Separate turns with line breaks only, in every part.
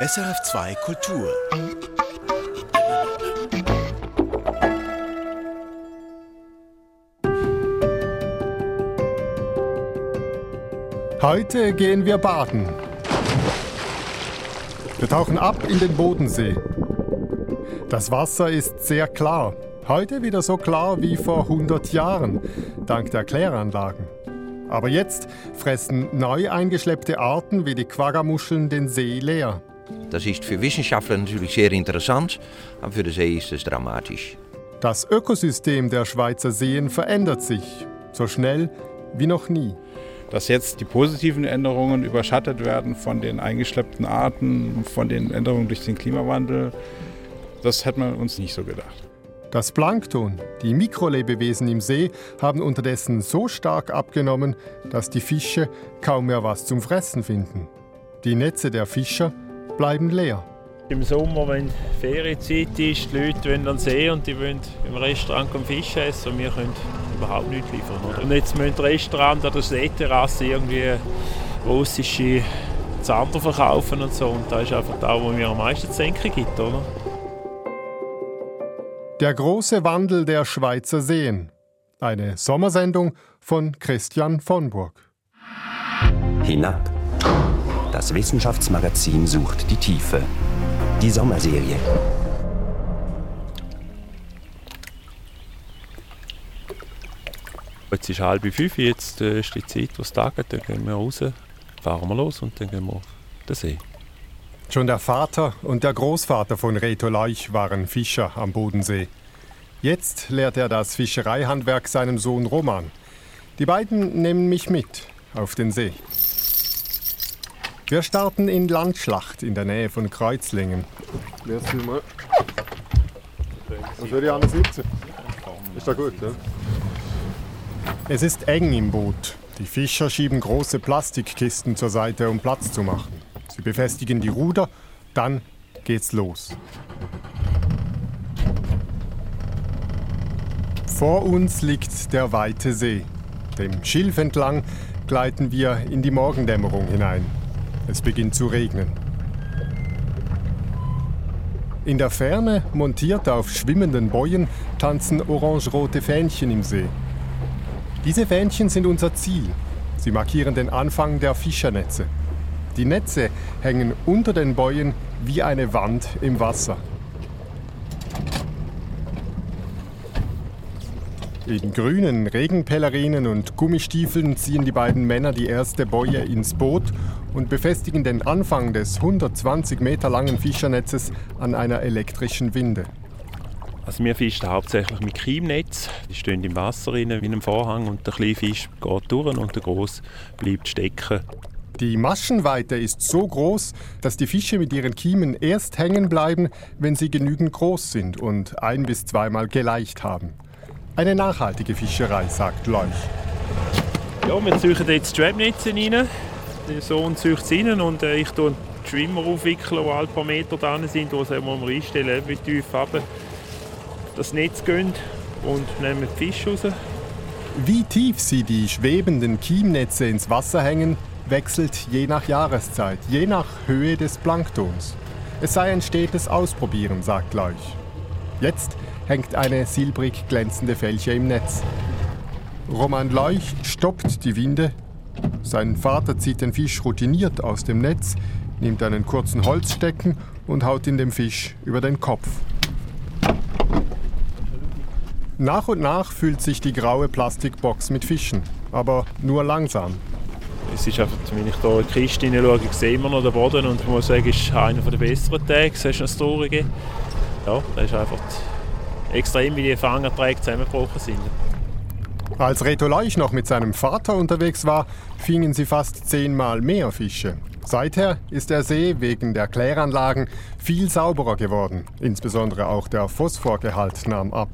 SRF2 Kultur.
Heute gehen wir baden. Wir tauchen ab in den Bodensee. Das Wasser ist sehr klar. Heute wieder so klar wie vor 100 Jahren, dank der Kläranlagen. Aber jetzt fressen neu eingeschleppte Arten wie die Quaggamuscheln den See leer.
Das ist für Wissenschaftler natürlich sehr interessant, aber für den See ist es dramatisch.
Das Ökosystem der Schweizer Seen verändert sich, so schnell wie noch nie.
Dass jetzt die positiven Änderungen überschattet werden von den eingeschleppten Arten, von den Änderungen durch den Klimawandel, das hat man uns nicht so gedacht.
Das Plankton, die Mikrolebewesen im See, haben unterdessen so stark abgenommen, dass die Fische kaum mehr was zum Fressen finden. Die Netze der Fischer bleiben leer.
Im Sommer, wenn Ferienzeit ist, die Leute wollen an den See und die wollen im Restaurant Fisch essen und wir können überhaupt nichts liefern. Oder? Und jetzt müssen die Restaurant an der Seeterrasse irgendwie russische Zander verkaufen und so. Und das ist einfach da, wo mir am meisten zu denken gibt. Oder?
Der große Wandel der Schweizer Seen. Eine Sommersendung von Christian von Burg.
Hinab. Das Wissenschaftsmagazin sucht die Tiefe. Die Sommerserie.
Jetzt ist halb fünf, jetzt äh, ist die Zeit, wo es taget. Dann gehen wir raus, fahren wir los und dann gehen wir auf den See.
Schon der Vater und der Großvater von Reto Leuch waren Fischer am Bodensee. Jetzt lehrt er das Fischereihandwerk seinem Sohn Roman. Die beiden nehmen mich mit auf den See. Wir starten in Landschlacht in der Nähe von Kreuzlingen.
Merci mal. Was würde ich anders sitzen? Ist das gut, ja?
Es ist eng im Boot. Die Fischer schieben große Plastikkisten zur Seite, um Platz zu machen. Sie befestigen die Ruder, dann geht's los. Vor uns liegt der weite See. Dem Schilf entlang gleiten wir in die Morgendämmerung hinein. Es beginnt zu regnen. In der Ferne, montiert auf schwimmenden Bojen, tanzen orange-rote Fähnchen im See. Diese Fähnchen sind unser Ziel. Sie markieren den Anfang der Fischernetze. Die Netze hängen unter den Bojen wie eine Wand im Wasser. In grünen Regenpellerinen und Gummistiefeln ziehen die beiden Männer die erste Boje ins Boot und befestigen den Anfang des 120 Meter langen Fischernetzes an einer elektrischen Winde.
Also wir fischen hauptsächlich mit Kiemnetz. Die stehen im Wasser rein, wie einem Vorhang und der kleine Fisch geht durch und der große bleibt stecken.
Die Maschenweite ist so groß, dass die Fische mit ihren Kiemen erst hängen bleiben, wenn sie genügend groß sind und ein- bis zweimal geleicht haben. Eine nachhaltige Fischerei, sagt Leuch.
Ja, wir züchten jetzt Strapnetze rein. Der Sohn züchtet es rein und äh, ich tue die Schwimmer aufwickeln, die ein paar Meter dran sind, wo sie wir einstellen, wie tief runter das Netz gehen und nehmen die Fische raus.
Wie tief sie die schwebenden Kiemnetze ins Wasser hängen, wechselt je nach Jahreszeit, je nach Höhe des Planktons. Es sei ein stetes Ausprobieren, sagt Leuch. Jetzt hängt eine silbrig glänzende Fälche im Netz. Roman Leuch stoppt die Winde. Sein Vater zieht den Fisch routiniert aus dem Netz, nimmt einen kurzen Holzstecken und haut ihn dem Fisch über den Kopf. Nach und nach füllt sich die graue Plastikbox mit Fischen, aber nur langsam.
Es ist einfach, wenn ich hier in die Kiste hineinschaue, sehe immer noch den Boden und ich muss sagen, es ist einer der besseren Tage. Es ist noch Traurige. Ja, das ist einfach extrem, wie die Fangerträge zusammengebrochen sind.
Als Reto Leuch noch mit seinem Vater unterwegs war, fingen sie fast zehnmal mehr Fische. Seither ist der See wegen der Kläranlagen viel sauberer geworden. Insbesondere auch der Phosphorgehalt nahm ab.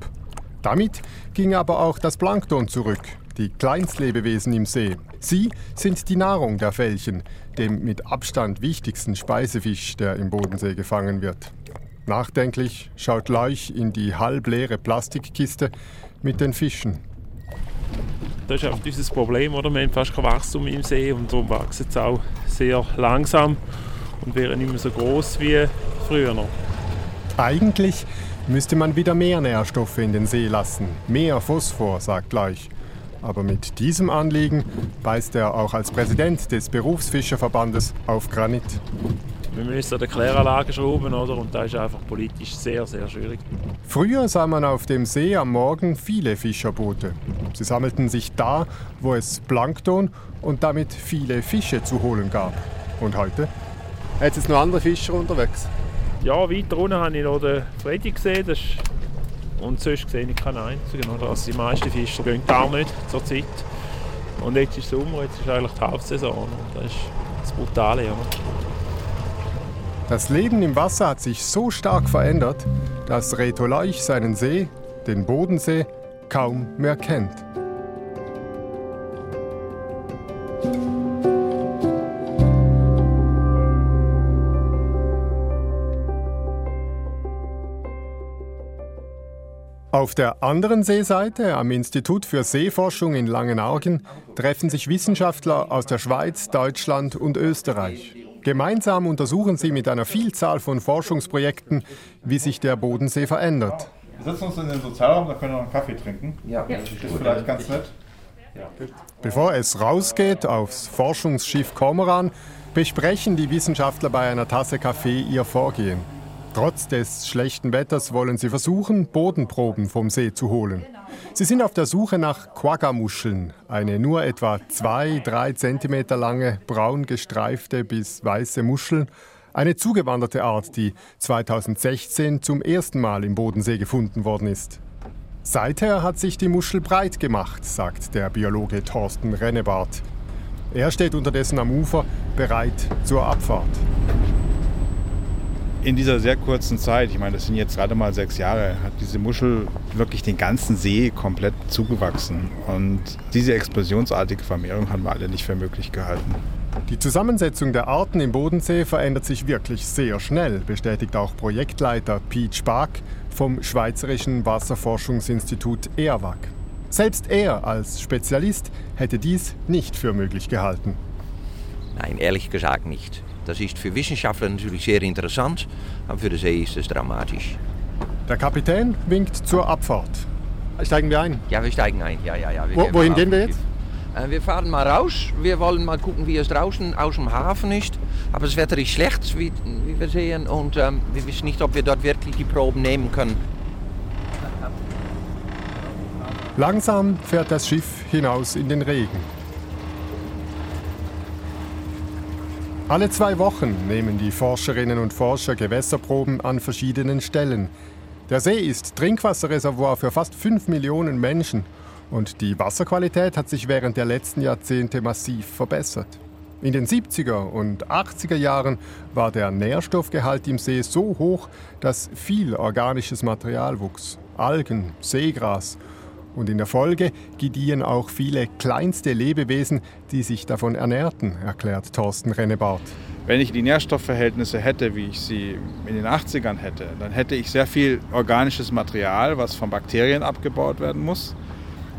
Damit ging aber auch das Plankton zurück, die Kleinstlebewesen im See. Sie sind die Nahrung der Fällchen, dem mit Abstand wichtigsten Speisefisch, der im Bodensee gefangen wird. Nachdenklich schaut Leuch in die halbleere Plastikkiste mit den Fischen.
Das ist einfach unser Problem, oder? Wir haben fast kein Wachstum im See und darum wachsen sie auch sehr langsam. und wäre nicht mehr so groß wie früher noch.
Eigentlich müsste man wieder mehr Nährstoffe in den See lassen, mehr Phosphor, sagt Leuch. Aber mit diesem Anliegen beißt er auch als Präsident des Berufsfischerverbandes auf Granit.
Wir müssen an der Kläranlage schrauben, oder? Und das ist einfach politisch sehr, sehr schwierig.
Früher sah man auf dem See am Morgen viele Fischerboote. Sie sammelten sich da, wo es Plankton und damit viele Fische zu holen gab. Und heute?
Jetzt noch andere Fischer unterwegs?
Ja, weiter unten habe ich noch den Freddy gesehen. Das ist und sonst sehe ich keinen einzigen. Oder? Also die meisten Fischer gehen gar nicht zur Zeit. Und jetzt ist Sommer, jetzt ist eigentlich die Hauptsaison. Und das ist das Brutale. Oder?
Das Leben im Wasser hat sich so stark verändert, dass Reto Leuch seinen See, den Bodensee, kaum mehr kennt. Auf der anderen Seeseite, am Institut für Seeforschung in Langenargen, treffen sich Wissenschaftler aus der Schweiz, Deutschland und Österreich. Gemeinsam untersuchen sie mit einer Vielzahl von Forschungsprojekten, wie sich der Bodensee verändert.
Wir setzen uns in den Sozialraum, da können wir noch einen Kaffee trinken.
Ja,
Das ist vielleicht ganz nett.
Bevor es rausgeht aufs Forschungsschiff Kormoran, besprechen die Wissenschaftler bei einer Tasse Kaffee ihr Vorgehen. Trotz des schlechten Wetters wollen sie versuchen, Bodenproben vom See zu holen. Sie sind auf der Suche nach Quagga-Muscheln, eine nur etwa 2-3 cm lange, braun gestreifte bis weiße Muschel, eine zugewanderte Art, die 2016 zum ersten Mal im Bodensee gefunden worden ist. Seither hat sich die Muschel breit gemacht, sagt der Biologe Thorsten Rennebart. Er steht unterdessen am Ufer, bereit zur Abfahrt.
In dieser sehr kurzen Zeit, ich meine, das sind jetzt gerade mal sechs Jahre, hat diese Muschel wirklich den ganzen See komplett zugewachsen. Und diese explosionsartige Vermehrung haben wir alle nicht für möglich gehalten.
Die Zusammensetzung der Arten im Bodensee verändert sich wirklich sehr schnell, bestätigt auch Projektleiter Piet Spark vom Schweizerischen Wasserforschungsinstitut ERWAG. Selbst er als Spezialist hätte dies nicht für möglich gehalten.
Nein, ehrlich gesagt nicht. Das ist für Wissenschaftler natürlich sehr interessant, aber für den See ist es dramatisch.
Der Kapitän winkt zur Abfahrt. Steigen wir ein.
Ja, wir steigen ein. Ja, ja, ja.
Wo, wohin gehen wir jetzt?
Äh, Wir fahren mal raus. Wir wollen mal gucken, wie es draußen aus dem Hafen ist. Aber das Wetter ist schlecht, wie, wie wir sehen. Und ähm, wir wissen nicht, ob wir dort wirklich die Proben nehmen können.
Langsam fährt das Schiff hinaus in den Regen. Alle zwei Wochen nehmen die Forscherinnen und Forscher Gewässerproben an verschiedenen Stellen. Der See ist Trinkwasserreservoir für fast 5 Millionen Menschen und die Wasserqualität hat sich während der letzten Jahrzehnte massiv verbessert. In den 70er und 80er Jahren war der Nährstoffgehalt im See so hoch, dass viel organisches Material wuchs. Algen, Seegras und in der Folge gediehen auch viele kleinste Lebewesen, die sich davon ernährten, erklärt Thorsten Rennebart.
Wenn ich die Nährstoffverhältnisse hätte, wie ich sie in den 80ern hätte, dann hätte ich sehr viel organisches Material, was von Bakterien abgebaut werden muss.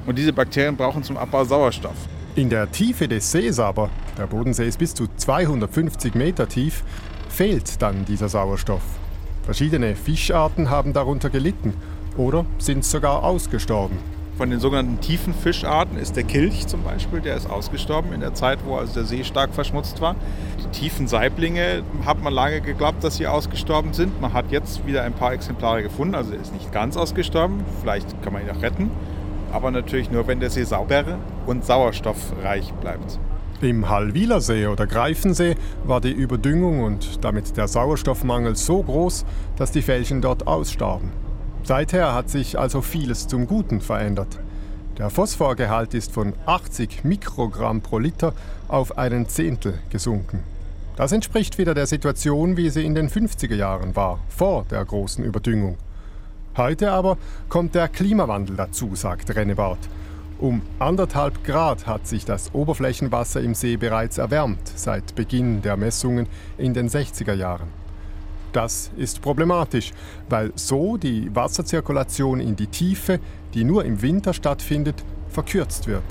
Und diese Bakterien brauchen zum Abbau Sauerstoff.
In der Tiefe des Sees aber, der Bodensee ist bis zu 250 Meter tief, fehlt dann dieser Sauerstoff. Verschiedene Fischarten haben darunter gelitten oder sind sogar ausgestorben.
Von den sogenannten tiefen Fischarten ist der Kilch zum Beispiel, der ist ausgestorben in der Zeit, wo also der See stark verschmutzt war. Die tiefen Saiblinge hat man lange geglaubt, dass sie ausgestorben sind. Man hat jetzt wieder ein paar Exemplare gefunden, also er ist nicht ganz ausgestorben. Vielleicht kann man ihn auch retten, aber natürlich nur, wenn der See sauber und sauerstoffreich bleibt.
Im Hallwilersee oder Greifensee war die Überdüngung und damit der Sauerstoffmangel so groß, dass die Felchen dort ausstarben. Seither hat sich also vieles zum Guten verändert. Der Phosphorgehalt ist von 80 Mikrogramm pro Liter auf einen Zehntel gesunken. Das entspricht wieder der Situation, wie sie in den 50er Jahren war, vor der großen Überdüngung. Heute aber kommt der Klimawandel dazu, sagt Rennebart. Um anderthalb Grad hat sich das Oberflächenwasser im See bereits erwärmt seit Beginn der Messungen in den 60er Jahren. Das ist problematisch, weil so die Wasserzirkulation in die Tiefe, die nur im Winter stattfindet, verkürzt wird.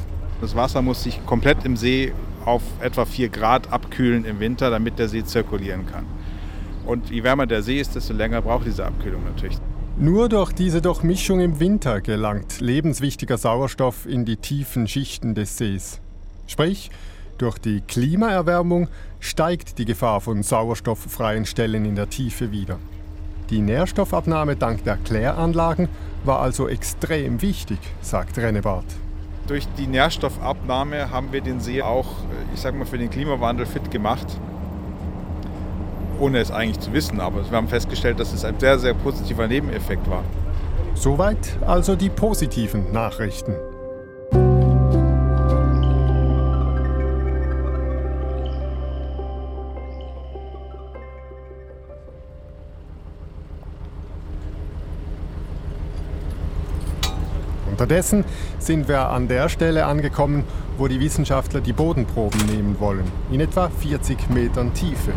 Das Wasser muss sich komplett im See auf etwa 4 Grad abkühlen im Winter, damit der See zirkulieren kann. Und je wärmer der See ist, desto länger braucht diese Abkühlung natürlich.
Nur durch diese Durchmischung im Winter gelangt lebenswichtiger Sauerstoff in die tiefen Schichten des Sees. Sprich, durch die Klimaerwärmung steigt die Gefahr von sauerstofffreien Stellen in der Tiefe wieder. Die Nährstoffabnahme dank der Kläranlagen war also extrem wichtig, sagt Rennebart.
Durch die Nährstoffabnahme haben wir den See auch, ich sag mal, für den Klimawandel fit gemacht. Ohne es eigentlich zu wissen, aber wir haben festgestellt, dass es ein sehr, sehr positiver Nebeneffekt war.
Soweit also die positiven Nachrichten. Unterdessen sind wir an der Stelle angekommen, wo die Wissenschaftler die Bodenproben nehmen wollen, in etwa 40 Metern Tiefe.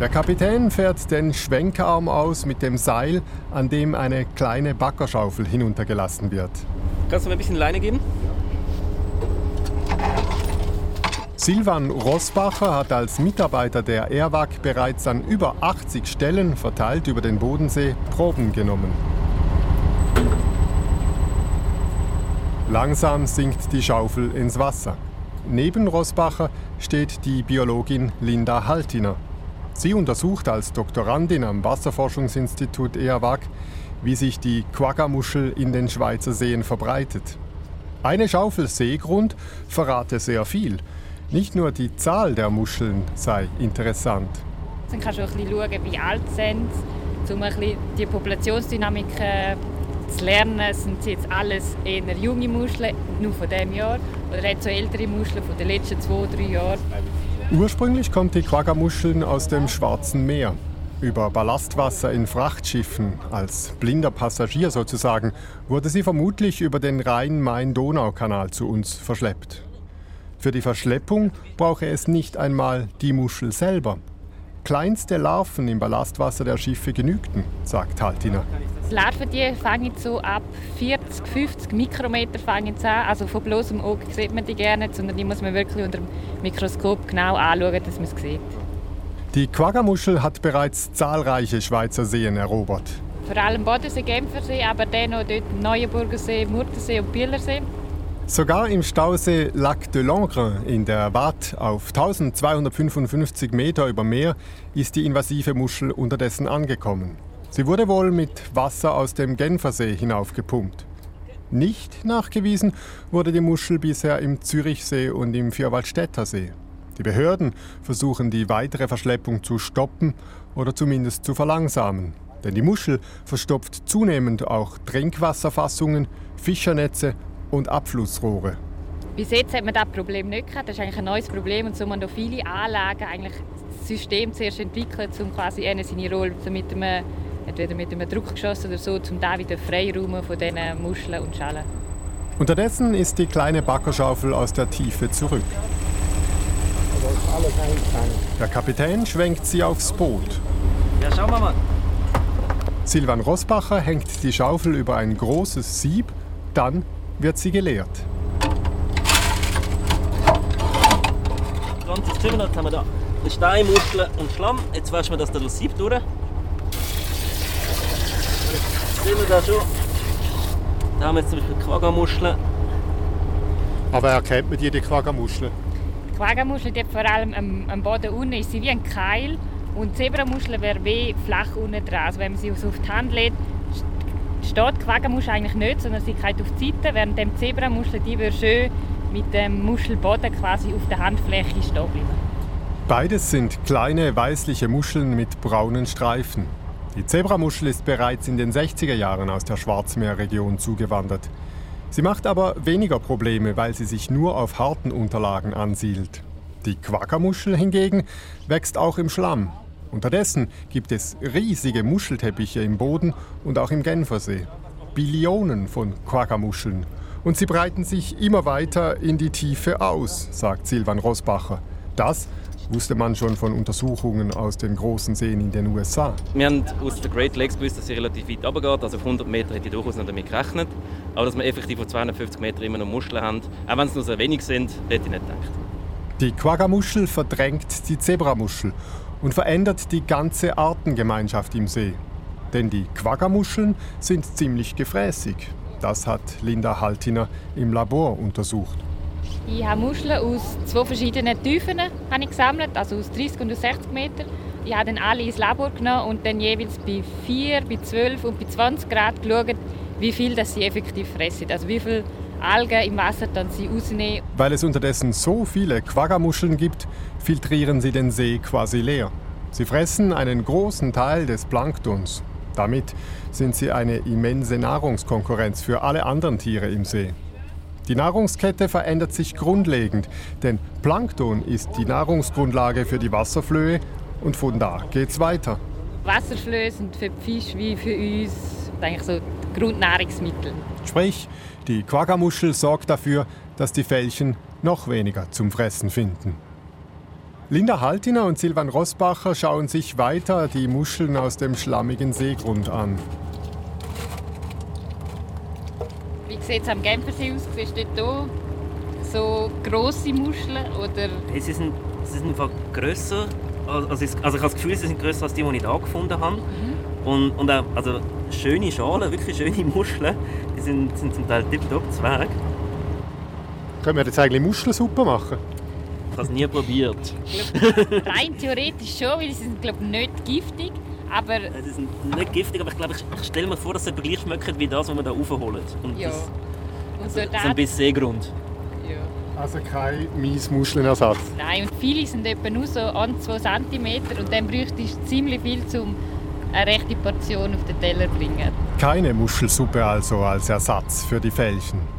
Der Kapitän fährt den Schwenkarm aus mit dem Seil, an dem eine kleine Baggerschaufel hinuntergelassen wird.
Kannst du mir ein bisschen Leine geben?
Silvan Rossbacher hat als Mitarbeiter der ERWAG bereits an über 80 Stellen verteilt über den Bodensee Proben genommen. Langsam sinkt die Schaufel ins Wasser. Neben Rossbacher steht die Biologin Linda Haltiner. Sie untersucht als Doktorandin am Wasserforschungsinstitut EAWAG, wie sich die Quaggamuschel in den Schweizer Seen verbreitet. Eine Schaufel Seegrund verrate sehr viel. Nicht nur die Zahl der Muscheln sei interessant.
Dann kannst du ein bisschen schauen, wie alt sie sind, um ein bisschen die Populationsdynamik äh, zu lernen, sind jetzt alles eher junge Muscheln, nur von diesem Jahr, oder hat so ältere Muscheln von den letzten zwei, drei Jahren.
Ursprünglich kommt die Quagga-Muscheln aus dem Schwarzen Meer. Über Ballastwasser in Frachtschiffen, als blinder Passagier sozusagen, wurde sie vermutlich über den Rhein-Main-Donau-Kanal zu uns verschleppt. Für die Verschleppung brauche es nicht einmal die Muschel selber. Kleinste Larven im Ballastwasser der Schiffe genügten, sagt Haltiner.
Die Larven die fangen so ab 40, 50 Mikrometer fangen sie an. Also von bloßem Auge sieht man die gerne, sondern die muss man wirklich unter dem Mikroskop genau anschauen, dass man es sieht.
Die Quaggamuschel hat bereits zahlreiche Schweizer Seen erobert.
Vor allem Bodensee, Genfersee, aber dann noch dort Neuenburgersee, Murtensee und Bielersee.
Sogar im Stausee Lac de Langres in der Watt auf 1255 Meter über Meer ist die invasive Muschel unterdessen angekommen. Sie wurde wohl mit Wasser aus dem Genfersee hinaufgepumpt. Nicht nachgewiesen wurde die Muschel bisher im Zürichsee und im Vierwaldstätter See. Die Behörden versuchen die weitere Verschleppung zu stoppen oder zumindest zu verlangsamen. Denn die Muschel verstopft zunehmend auch Trinkwasserfassungen, Fischernetze und Abflussrohre.
Bis jetzt hat man das Problem nicht gehabt. Das ist eigentlich ein neues Problem und so man viele Anlagen eigentlich das System zuerst entwickelt, um quasi seine Rolle mit einem entweder mit einem Druckgeschoss oder so, um da wieder Freiraum von diesen Muscheln und Schalen.
Unterdessen ist die kleine Backerschaufel aus der Tiefe zurück. Der Kapitän schwenkt sie aufs Boot.
Ja, schauen wir mal.
Silvan Rossbacher hängt die Schaufel über ein großes Sieb, dann wird sie geleert.
Ganzes Zimmer, jetzt haben wir da Stein, Muscheln und Schlamm. Jetzt waschen wir das durch das Sieb durch sehen wir da schon. Da haben wir jetzt zum Beispiel Quaggamuscheln.
Aber erkennt man die, die Quaggamuscheln?
Die Quaggamuschel, die vor allem am, am Boden unten ist sie wie ein Keil und die Zebramuschel wäre wie flach unten dran. Also wenn man sie auf die Hand legt, steht die Quaggamuschel eigentlich nicht, sondern sie geht auf die Seite, während die Zebramuschel die würde schön mit dem Muschelboden quasi auf der Handfläche stehen bleiben.
Beides sind kleine weißliche Muscheln mit braunen Streifen. Die Zebramuschel ist bereits in den 60er Jahren aus der Schwarzmeerregion zugewandert. Sie macht aber weniger Probleme, weil sie sich nur auf harten Unterlagen ansiedelt. Die Quaggamuschel hingegen wächst auch im Schlamm. Unterdessen gibt es riesige Muschelteppiche im Boden und auch im Genfersee. Billionen von Quaggamuscheln. Und sie breiten sich immer weiter in die Tiefe aus, sagt Silvan Rosbacher. Das wusste man schon von Untersuchungen aus den großen Seen in den USA.
Wir haben aus den Great Lakes gewusst, dass sie relativ weit runtergeht. Also auf 100 Meter hätte ich durchaus nicht damit gerechnet. Aber dass wir effektiv auf 250 Metern immer noch Muscheln haben, auch wenn es nur sehr wenig sind, hätte ich nicht gedacht.
Die Quaggamuschel verdrängt die Zebramuschel und verändert die ganze Artengemeinschaft im See. Denn die Quaggamuscheln sind ziemlich gefräßig. Das hat Linda Haltiner im Labor untersucht.
Ich habe Muscheln aus zwei verschiedenen Tiefen habe ich gesammelt, also aus 30 und aus 60 Metern. Ich habe dann alle ins Labor genommen und dann jeweils bei 4, bei 12 und bei 20 Grad geschaut, wie viel das sie effektiv fressen. Also wie viel Algen im Wasser dann sie rausnehmen.
Weil es unterdessen so viele Quaggamuscheln gibt, filtrieren sie den See quasi leer. Sie fressen einen großen Teil des Planktons. Damit sind sie eine immense Nahrungskonkurrenz für alle anderen Tiere im See. Die Nahrungskette verändert sich grundlegend, denn Plankton ist die Nahrungsgrundlage für die Wasserflöhe und von da geht's weiter.
Wasserflöhe sind für die Fische wie für uns eigentlich so Grundnahrungsmittel.
Sprich, die Quaggamuschel sorgt dafür, dass die Fällchen noch weniger zum Fressen finden. Linda Haltiner und Silvan Rossbacher schauen sich weiter die Muscheln aus dem schlammigen Seegrund an.
Wie sieht es am Genfersee aus? Siehst du dort so grosse Muscheln? Oder?
Sie sind, sie sind einfach grösser. Also, also ich habe das Gefühl, sie sind grösser als die, die ich hier gefunden habe. Mhm. Und, und auch, also schöne Schalen, wirklich schöne Muscheln. Die sind, sind zum Teil tipptopp Zwerg.
Können wir jetzt eigentlich Muschelsuppe machen?
Ich habe es nie probiert.
Rein theoretisch schon, weil sie sind glaube nicht giftig. Aber
die sind nicht giftig, aber ich glaube, ich, ich stelle mir vor, dass sie gleich schmecken wie das, was wir hier raufholen. Und
ja.
das,
und
also,
so
das ist ein bisschen Seegrund.
Ja.
Also kein Miesmuschelenersatz.
Nein, und viele sind etwa nur so an 2 cm und dann bräuchte ich ziemlich viel, um eine rechte Portion auf den Teller zu bringen.
Keine Muschelsuppe also als Ersatz für die Fällchen.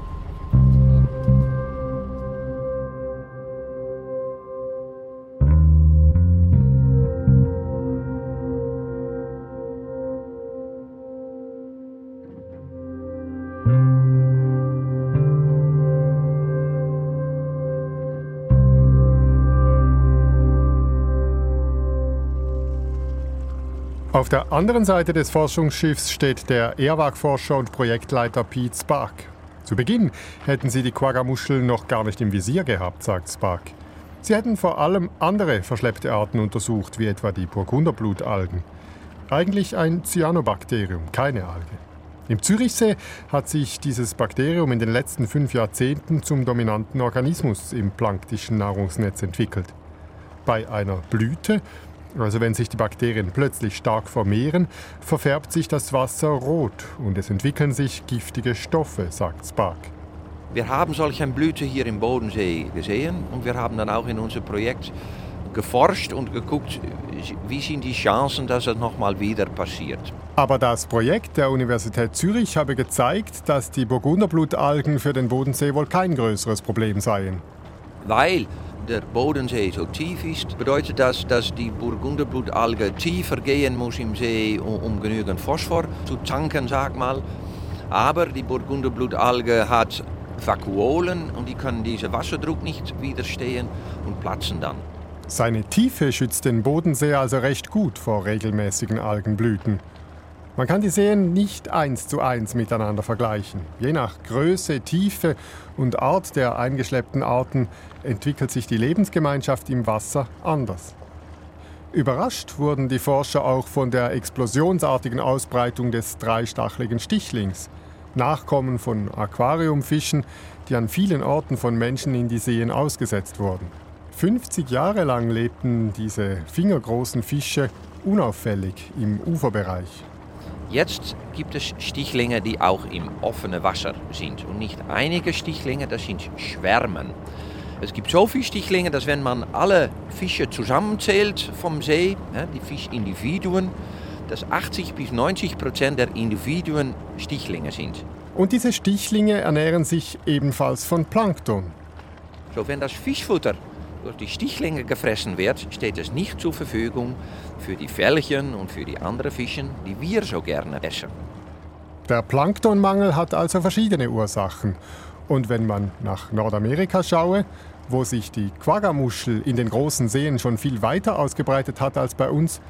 Auf der anderen Seite des Forschungsschiffs steht der Airwag-Forscher und Projektleiter Pete Spark. Zu Beginn hätten sie die Quaggamuscheln noch gar nicht im Visier gehabt, sagt Spark. Sie hätten vor allem andere verschleppte Arten untersucht, wie etwa die Burgunderblutalgen. Eigentlich ein Cyanobakterium, keine Alge. Im Zürichsee hat sich dieses Bakterium in den letzten fünf Jahrzehnten zum dominanten Organismus im planktischen Nahrungsnetz entwickelt. Bei einer Blüte also wenn sich die Bakterien plötzlich stark vermehren, verfärbt sich das Wasser rot und es entwickeln sich giftige Stoffe, sagt Spark.
Wir haben solche Blüte hier im Bodensee gesehen und wir haben dann auch in unserem Projekt geforscht und geguckt, wie sind die Chancen, dass es nochmal wieder passiert.
Aber das Projekt der Universität Zürich habe gezeigt, dass die Burgunderblutalgen für den Bodensee wohl kein größeres Problem seien.
Weil der Bodensee so tief ist, bedeutet das, dass die Burgunderblutalge tiefer gehen muss im See, um, um genügend Phosphor zu tanken, sag mal. Aber die Burgunderblutalge hat Vakuolen und die können diesen Wasserdruck nicht widerstehen und platzen dann.
Seine Tiefe schützt den Bodensee also recht gut vor regelmäßigen Algenblüten. Man kann die Seen nicht eins zu eins miteinander vergleichen. Je nach Größe, Tiefe und Art der eingeschleppten Arten entwickelt sich die Lebensgemeinschaft im Wasser anders. Überrascht wurden die Forscher auch von der explosionsartigen Ausbreitung des dreistacheligen Stichlings, Nachkommen von Aquariumfischen, die an vielen Orten von Menschen in die Seen ausgesetzt wurden. 50 Jahre lang lebten diese fingergroßen Fische unauffällig im Uferbereich.
Jetzt gibt es Stichlinge, die auch im offenen Wasser sind. Und nicht einige Stichlinge, das sind Schwärmen. Es gibt so viele Stichlinge, dass wenn man alle Fische zusammenzählt vom See, die Fischindividuen, dass 80 bis 90 Prozent der Individuen Stichlinge sind.
Und diese Stichlinge ernähren sich ebenfalls von Plankton.
So, wenn das Fischfutter durch die Stichlinge gefressen wird, steht es nicht zur Verfügung für die Fällchen und für die anderen Fischen, die wir so gerne essen.
Der Planktonmangel hat also verschiedene Ursachen. Und wenn man nach Nordamerika schaue, wo sich die Quaggamuschel in den großen Seen schon viel weiter ausgebreitet hat als bei uns,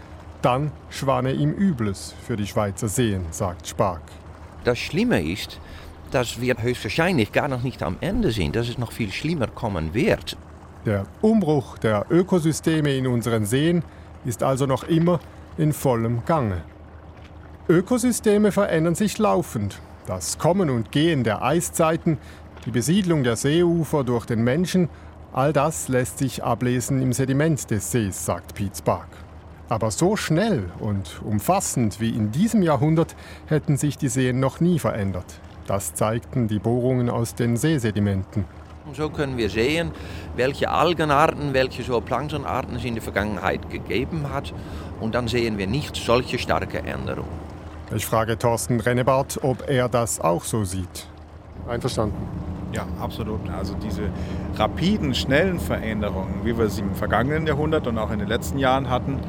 dann schwane ihm Übles für die Schweizer Seen, sagt Spark.
Das Schlimme ist, dass wir höchstwahrscheinlich gar noch nicht am Ende sind, dass es noch viel schlimmer kommen wird.
Der Umbruch der Ökosysteme in unseren Seen ist also noch immer in vollem Gange. Ökosysteme verändern sich laufend. Das Kommen und Gehen der Eiszeiten, die Besiedlung der Seeufer durch den Menschen, all das lässt sich ablesen im Sediment des Sees, sagt Piet Spark. Aber so schnell und umfassend wie in diesem Jahrhundert hätten sich die Seen noch nie verändert. Das zeigten die Bohrungen aus den Seesedimenten.
Und so können wir sehen, welche Algenarten, welche so Planktonarten es in der Vergangenheit gegeben hat. Und dann sehen wir nicht solche starke Änderungen.
Ich frage Thorsten Rennebart, ob er das auch so sieht.
Einverstanden.
Ja, absolut. Also diese rapiden, schnellen Veränderungen, wie wir sie im vergangenen Jahrhundert und auch in den letzten Jahren hatten,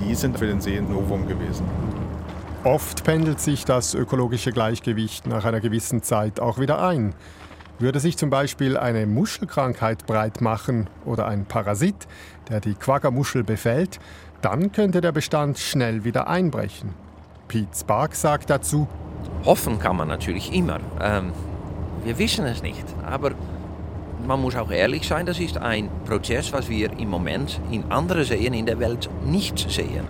die sind für den See ein Novum gewesen.
Oft pendelt sich das ökologische Gleichgewicht nach einer gewissen Zeit auch wieder ein. Würde sich zum Beispiel eine Muschelkrankheit breit machen oder ein Parasit, der die Quaggermuschel befällt, dann könnte der Bestand schnell wieder einbrechen. Pete Spark sagt dazu,
Hoffen kann man natürlich immer. Ähm, wir wissen es nicht. Aber man muss auch ehrlich sein, das ist ein Prozess, was wir im Moment in anderen Seen in der Welt nicht sehen.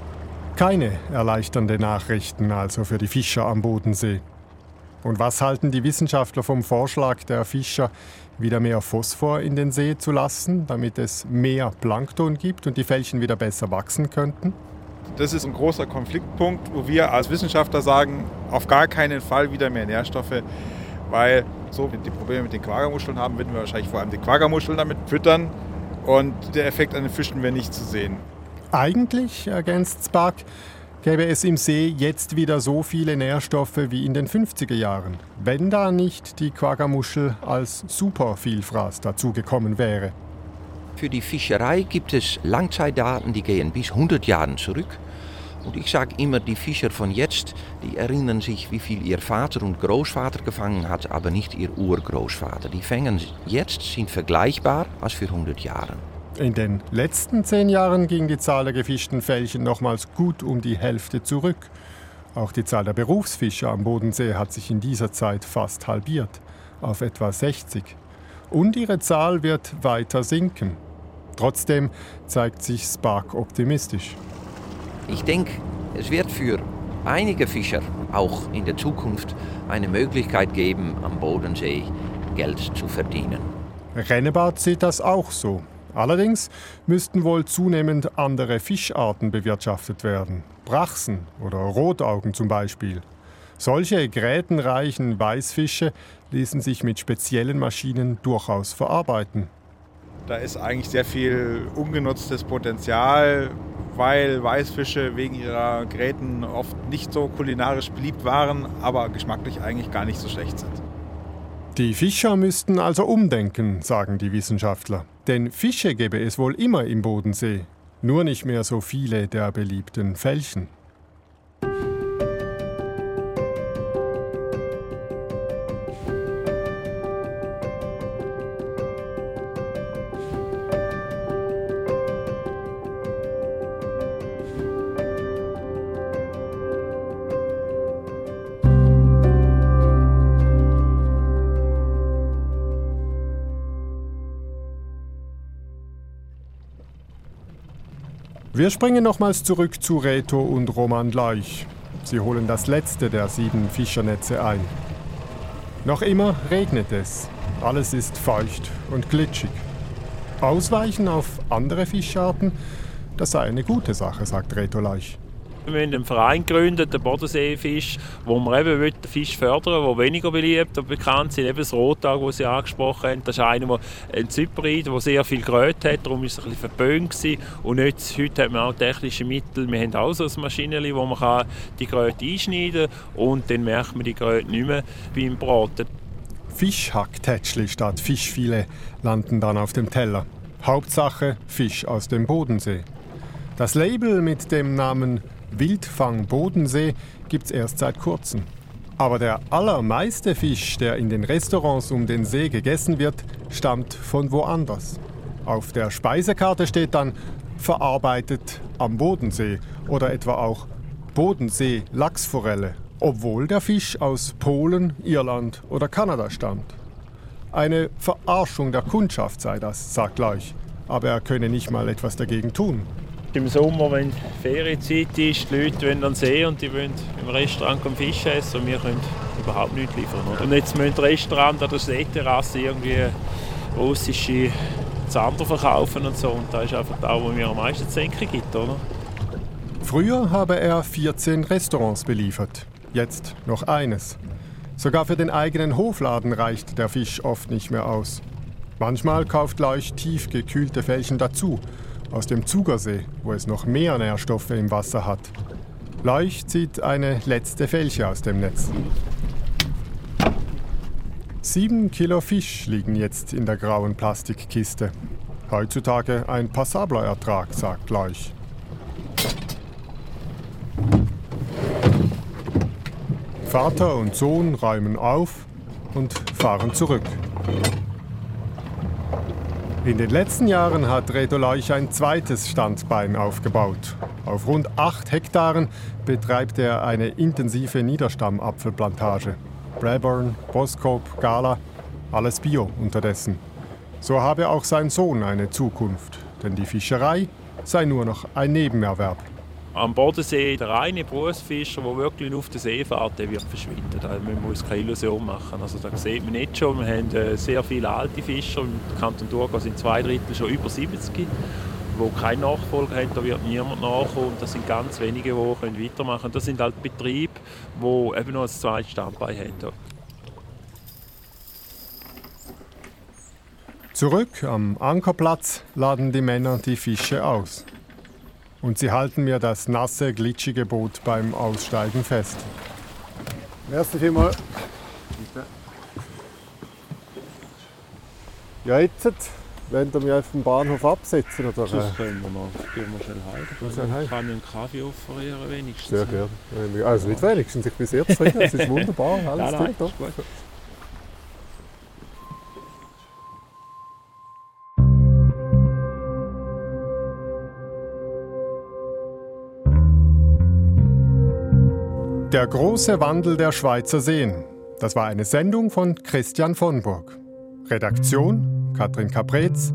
Keine erleichternde Nachrichten also für die Fischer am Bodensee. Und was halten die Wissenschaftler vom Vorschlag der Fischer, wieder mehr Phosphor in den See zu lassen, damit es mehr Plankton gibt und die Fällchen wieder besser wachsen könnten?
Das ist ein großer Konfliktpunkt, wo wir als Wissenschaftler sagen, auf gar keinen Fall wieder mehr Nährstoffe, weil so die Probleme mit den Quaggermuscheln haben, würden wir wahrscheinlich vor allem die Quaggermuscheln damit füttern und der Effekt an den Fischen wäre nicht zu sehen.
Eigentlich, ergänzt Spark, gäbe es im See jetzt wieder so viele Nährstoffe wie in den 50er Jahren, wenn da nicht die Quaggermuschel als Supervielfraß dazugekommen wäre.
Für die Fischerei gibt es Langzeitdaten, die gehen bis 100 Jahre zurück. Und ich sage immer, die Fischer von jetzt, die erinnern sich, wie viel ihr Vater und Großvater gefangen hat, aber nicht ihr Urgroßvater. Die Fängen jetzt sind vergleichbar als für 100 Jahre.
In den letzten zehn Jahren ging die Zahl der gefischten Fällchen nochmals gut um die Hälfte zurück. Auch die Zahl der Berufsfischer am Bodensee hat sich in dieser Zeit fast halbiert, auf etwa 60. Und ihre Zahl wird weiter sinken. Trotzdem zeigt sich Spark optimistisch.
Ich denke, es wird für einige Fischer auch in der Zukunft eine Möglichkeit geben, am Bodensee Geld zu verdienen.
Rennebart sieht das auch so. Allerdings müssten wohl zunehmend andere Fischarten bewirtschaftet werden. Brachsen oder Rotaugen zum Beispiel. Solche grätenreichen Weißfische ließen sich mit speziellen Maschinen durchaus verarbeiten.
Da ist eigentlich sehr viel ungenutztes Potenzial, weil Weißfische wegen ihrer Gräten oft nicht so kulinarisch beliebt waren, aber geschmacklich eigentlich gar nicht so schlecht sind.
Die Fischer müssten also umdenken, sagen die Wissenschaftler. Denn Fische gäbe es wohl immer im Bodensee, nur nicht mehr so viele der beliebten Fällchen. Wir springen nochmals zurück zu Reto und Roman Leuch. Sie holen das letzte der sieben Fischernetze ein. Noch immer regnet es. Alles ist feucht und glitschig. Ausweichen auf andere Fischarten, das sei eine gute Sache, sagt Reto Leuch.
Wir haben einen Verein gegründet, den Bodenseefisch, wo wir eben den Fisch fördern der weniger beliebt und bekannt sind. Eben das Rotauge, das Sie angesprochen haben, das ist einer, der ein Zyperid, der sehr viel Größe hat, darum war es ein bisschen. Gewesen. Und jetzt, heute haben wir auch technische Mittel. Wir haben auch so ein Maschinenli, wo man die Größe einschneiden kann und dann merkt man die Größe nicht mehr beim Braten.
Fischhacktätschli statt Fischfilet landen dann auf dem Teller. Hauptsache Fisch aus dem Bodensee. Das Label mit dem Namen Wildfang Bodensee gibt es erst seit kurzem. Aber der allermeiste Fisch, der in den Restaurants um den See gegessen wird, stammt von woanders. Auf der Speisekarte steht dann verarbeitet am Bodensee oder etwa auch Bodensee Lachsforelle obwohl der Fisch aus Polen, Irland oder Kanada stammt. Eine Verarschung der Kundschaft sei das, sagt Leuch, aber er könne nicht mal etwas dagegen tun.
Im Sommer, wenn Ferienzeit ist, die Leute wollen an See und die wollen im Restaurant Fisch essen und wir können überhaupt nichts liefern. Oder? Und jetzt müssen Restaurant an der Seeterrasse irgendwie russische Zander verkaufen und so. Und da ist einfach da, wo mir am meisten zu gibt. Oder?
Früher habe er 14 Restaurants beliefert, jetzt noch eines. Sogar für den eigenen Hofladen reicht der Fisch oft nicht mehr aus. Manchmal kauft Leuch tief gekühlte Fällchen dazu aus dem Zugersee, wo es noch mehr Nährstoffe im Wasser hat. Leuch zieht eine letzte Fälche aus dem Netz. Sieben Kilo Fisch liegen jetzt in der grauen Plastikkiste. Heutzutage ein passabler Ertrag, sagt Leuch. Vater und Sohn räumen auf und fahren zurück. In den letzten Jahren hat Reto Leuch ein zweites Standbein aufgebaut. Auf rund acht Hektaren betreibt er eine intensive Niederstammapfelplantage. Braburn, Boskop, Gala, alles Bio unterdessen. So habe auch sein Sohn eine Zukunft, denn die Fischerei sei nur noch ein Nebenerwerb.
Am Bodensee, der reine Berufsfischer, der wirklich auf der See fährt, der wird verschwinden. Da müssen wir uns keine Illusion machen. Also da sieht man nicht schon, wir haben äh, sehr viele alte Fischer. Im Kanton Thurgau sind zwei Drittel schon über 70, die keinen Nachfolger haben. Da wird niemand nachkommen. Das sind ganz wenige, die weitermachen können. Das sind halt Betriebe, die eben noch ein zweites Standbein haben.
Zurück am Ankerplatz laden die Männer die Fische aus und sie halten mir das nasse, glitschige Boot beim Aussteigen fest.
Merci vielmals. Ja, jetzt wollen wir mich auf dem Bahnhof absetzen? Oder?
Das können wir noch. Gehen wir schnell heim. Ich kann einen Kaffee offerieren, wenigstens.
Sehr gerne. Also nicht wenigstens, ich bin sehr zufrieden. Es ist wunderbar, alles
nein, nein,
Der große Wandel der Schweizer Seen. Das war eine Sendung von Christian von Burg. Redaktion Katrin Kapretz,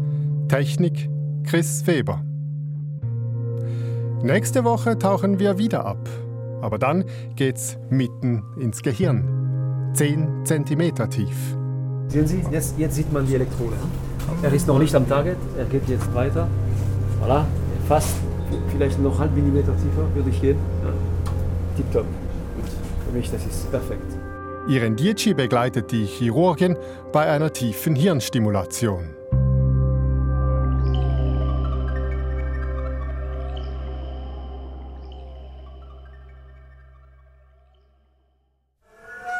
Technik Chris Weber. Nächste Woche tauchen wir wieder ab. Aber dann geht's mitten ins Gehirn. 10 cm tief.
Sehen Sie, jetzt, jetzt sieht man die Elektrode. Er ist noch nicht am Target, er geht jetzt weiter. Voilà, fast, vielleicht noch halb Millimeter tiefer würde ich gehen. Ja. Tipptopp. Für mich, das ist perfekt.
Ihren Dietschi begleitet die Chirurgin bei einer tiefen Hirnstimulation.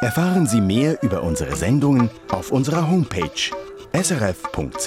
Erfahren Sie mehr über unsere Sendungen auf unserer Homepage srf.ch-kultur.